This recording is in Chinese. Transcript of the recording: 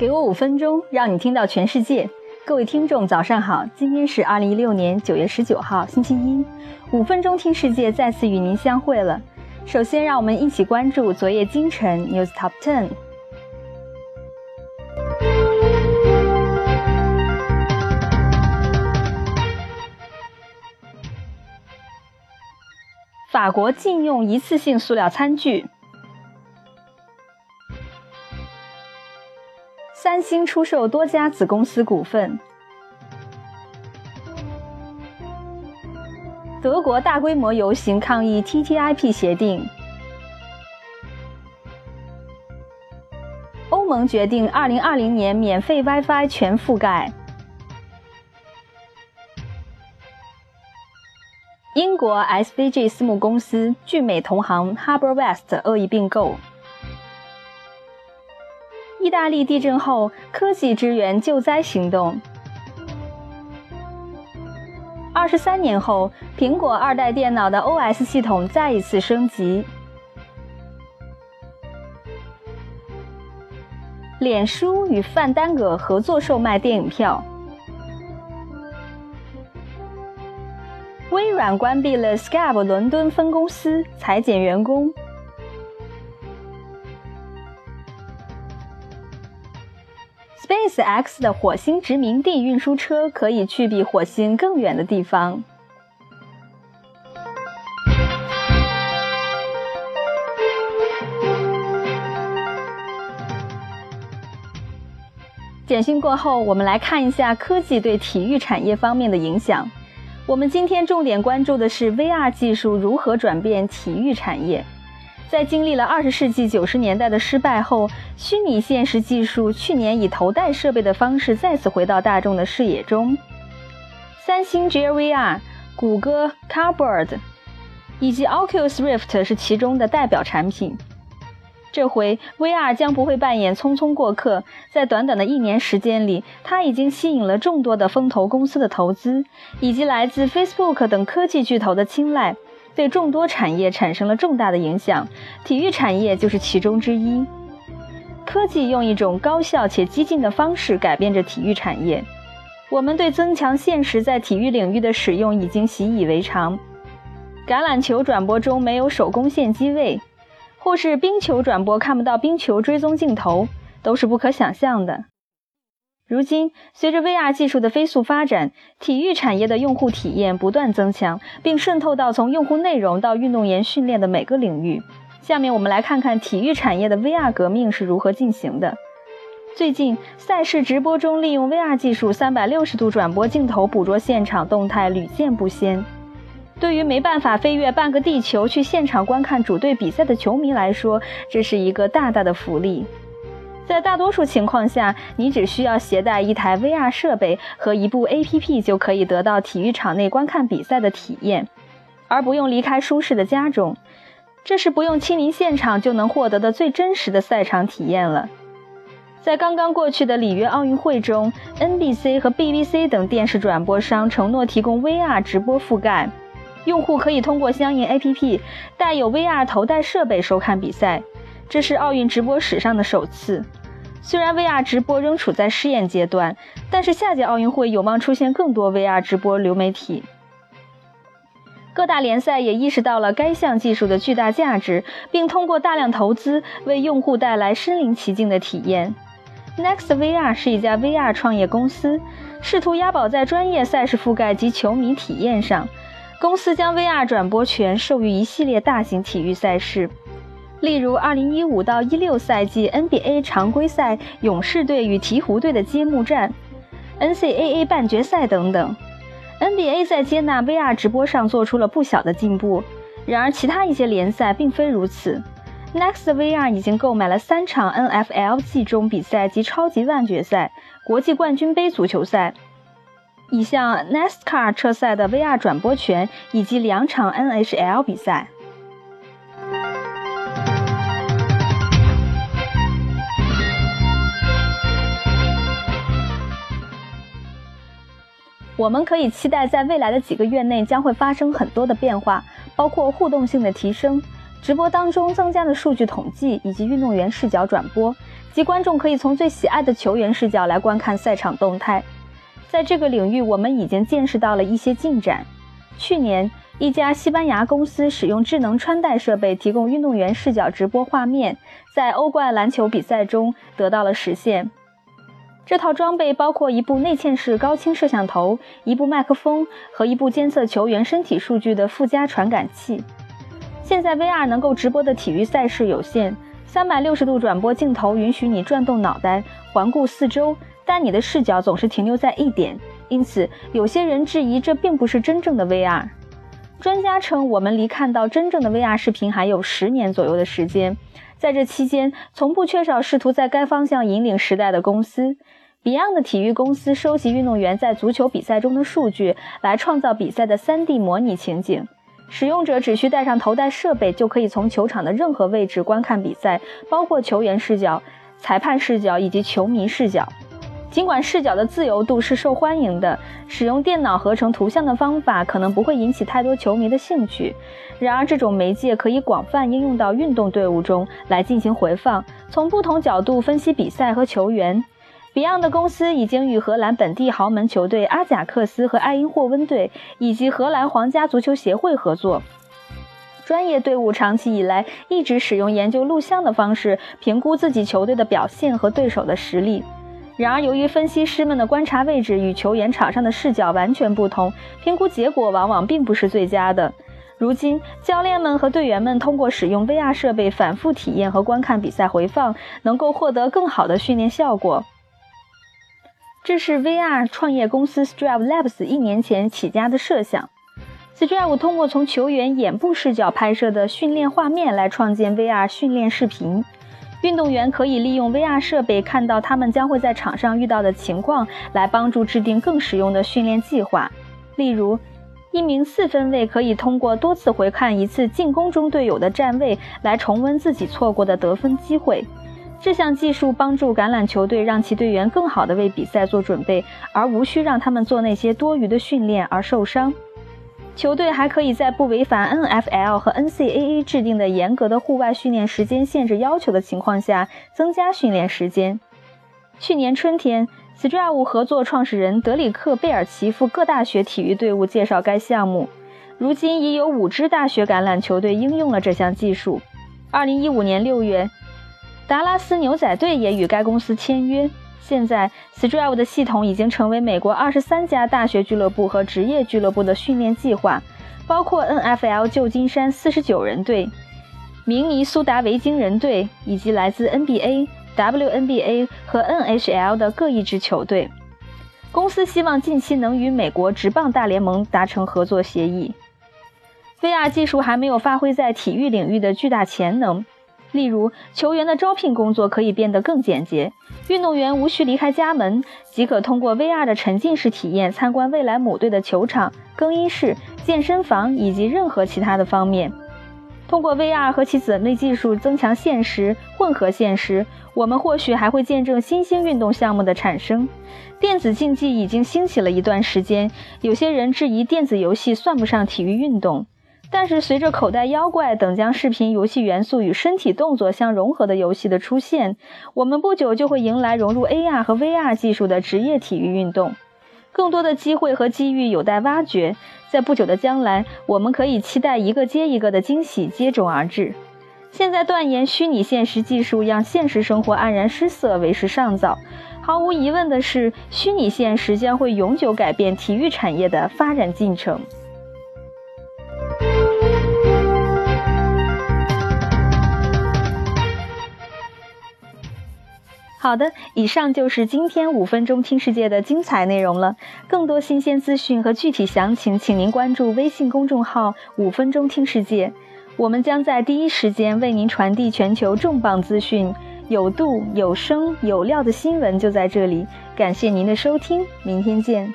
给我五分钟，让你听到全世界。各位听众，早上好！今天是二零一六年九月十九号，星期一。五分钟听世界再次与您相会了。首先，让我们一起关注昨夜今晨 News Top Ten。法国禁用一次性塑料餐具。三星出售多家子公司股份。德国大规模游行抗议 TTIP 协定。欧盟决定2020年免费 WiFi 全覆盖。英国 SVG 私募公司聚美同行 Harbour West 恶意并购。意大利地震后科技支援救灾行动。二十三年后，苹果二代电脑的 OS 系统再一次升级。脸书与范丹戈合作售卖电影票。微软关闭了 Skype 伦敦分公司，裁减员工。SpaceX 的火星殖民地运输车可以去比火星更远的地方。简讯过后，我们来看一下科技对体育产业方面的影响。我们今天重点关注的是 VR 技术如何转变体育产业。在经历了二十世纪九十年代的失败后，虚拟现实技术去年以头戴设备的方式再次回到大众的视野中。三星 Gear VR、谷歌 Cardboard 以及 Oculus Rift 是其中的代表产品。这回 VR 将不会扮演匆匆过客，在短短的一年时间里，它已经吸引了众多的风投公司的投资，以及来自 Facebook 等科技巨头的青睐，对众多产业产生了重大的影响，体育产业就是其中之一。科技用一种高效且激进的方式改变着体育产业，我们对增强现实在体育领域的使用已经习以为常。橄榄球转播中没有手工线机位。或是冰球转播看不到冰球追踪镜头，都是不可想象的。如今，随着 VR 技术的飞速发展，体育产业的用户体验不断增强，并渗透到从用户内容到运动员训练的每个领域。下面我们来看看体育产业的 VR 革命是如何进行的。最近，赛事直播中利用 VR 技术360度转播镜头捕捉现场动态屡见不鲜。对于没办法飞越半个地球去现场观看主队比赛的球迷来说，这是一个大大的福利。在大多数情况下，你只需要携带一台 VR 设备和一部 APP 就可以得到体育场内观看比赛的体验，而不用离开舒适的家中。这是不用亲临现场就能获得的最真实的赛场体验了。在刚刚过去的里约奥运会中，NBC 和 BBC 等电视转播商承诺提供 VR 直播覆盖。用户可以通过相应 APP 带有 VR 头戴设备收看比赛，这是奥运直播史上的首次。虽然 VR 直播仍处在试验阶段，但是下届奥运会有望出现更多 VR 直播流媒体。各大联赛也意识到了该项技术的巨大价值，并通过大量投资为用户带来身临其境的体验。Next VR 是一家 VR 创业公司，试图押宝在专业赛事覆盖及球迷体验上。公司将 VR 转播权授予一系列大型体育赛事，例如2015到16赛季 NBA 常规赛勇士队与鹈鹕队的揭幕战、NCAA 半决赛等等。NBA 在接纳 VR 直播上做出了不小的进步，然而其他一些联赛并非如此。Next VR 已经购买了三场 NFL 季中比赛及超级半决赛、国际冠军杯足球赛。一项 NASCAR 车赛的 VR 转播权，以及两场 NHL 比赛。我们可以期待，在未来的几个月内将会发生很多的变化，包括互动性的提升、直播当中增加的数据统计以及运动员视角转播、即观众可以从最喜爱的球员视角来观看赛场动态。在这个领域，我们已经见识到了一些进展。去年，一家西班牙公司使用智能穿戴设备提供运动员视角直播画面，在欧冠篮球比赛中得到了实现。这套装备包括一部内嵌式高清摄像头、一部麦克风和一部监测球员身体数据的附加传感器。现在 VR 能够直播的体育赛事有限，三百六十度转播镜头允许你转动脑袋环顾四周，但你的视角总是停留在一点，因此有些人质疑这并不是真正的 VR。专家称，我们离看到真正的 VR 视频还有十年左右的时间，在这期间，从不缺少试图在该方向引领时代的公司。Beyond 的体育公司收集运动员在足球比赛中的数据，来创造比赛的 3D 模拟情景。使用者只需带上头戴设备，就可以从球场的任何位置观看比赛，包括球员视角、裁判视角以及球迷视角。尽管视角的自由度是受欢迎的，使用电脑合成图像的方法可能不会引起太多球迷的兴趣。然而，这种媒介可以广泛应用到运动队伍中来进行回放，从不同角度分析比赛和球员。Beyond 的公司已经与荷兰本地豪门球队阿贾克斯和爱因霍温队以及荷兰皇家足球协会合作。专业队伍长期以来一直使用研究录像的方式评估自己球队的表现和对手的实力。然而，由于分析师们的观察位置与球员场上的视角完全不同，评估结果往往并不是最佳的。如今，教练们和队员们通过使用 VR 设备反复体验和观看比赛回放，能够获得更好的训练效果。这是 VR 创业公司 Strive Labs 一年前起家的设想。Strive 通过从球员眼部视角拍摄的训练画面来创建 VR 训练视频。运动员可以利用 VR 设备看到他们将会在场上遇到的情况，来帮助制定更实用的训练计划。例如，一名四分卫可以通过多次回看一次进攻中队友的站位，来重温自己错过的得分机会。这项技术帮助橄榄球队让其队员更好地为比赛做准备，而无需让他们做那些多余的训练而受伤。球队还可以在不违反 NFL 和 NCAA 制定的严格的户外训练时间限制要求的情况下增加训练时间。去年春天，Strive 合作创始人德里克·贝尔奇赴各大学体育队伍介绍该项目。如今已有五支大学橄榄球队应用了这项技术。2015年6月。达拉斯牛仔队也与该公司签约。现在，Strive 的系统已经成为美国二十三家大学俱乐部和职业俱乐部的训练计划，包括 NFL 旧金山四十九人队、明尼苏达维京人队以及来自 NBA、WNBA 和 NHL 的各一支球队。公司希望近期能与美国职棒大联盟达成合作协议。VR 技术还没有发挥在体育领域的巨大潜能。例如，球员的招聘工作可以变得更简洁，运动员无需离开家门，即可通过 VR 的沉浸式体验参观未来母队的球场、更衣室、健身房以及任何其他的方面。通过 VR 和其子类技术增强现实、混合现实，我们或许还会见证新兴运动项目的产生。电子竞技已经兴起了一段时间，有些人质疑电子游戏算不上体育运动。但是，随着口袋妖怪等将视频游戏元素与身体动作相融合的游戏的出现，我们不久就会迎来融入 AR 和 VR 技术的职业体育运动。更多的机会和机遇有待挖掘，在不久的将来，我们可以期待一个接一个的惊喜接踵而至。现在断言虚拟现实技术让现实生活黯然失色为时尚早。毫无疑问的是，虚拟现实将会永久改变体育产业的发展进程。好的，以上就是今天五分钟听世界的精彩内容了。更多新鲜资讯和具体详情，请您关注微信公众号“五分钟听世界”，我们将在第一时间为您传递全球重磅资讯，有度、有声、有料的新闻就在这里。感谢您的收听，明天见。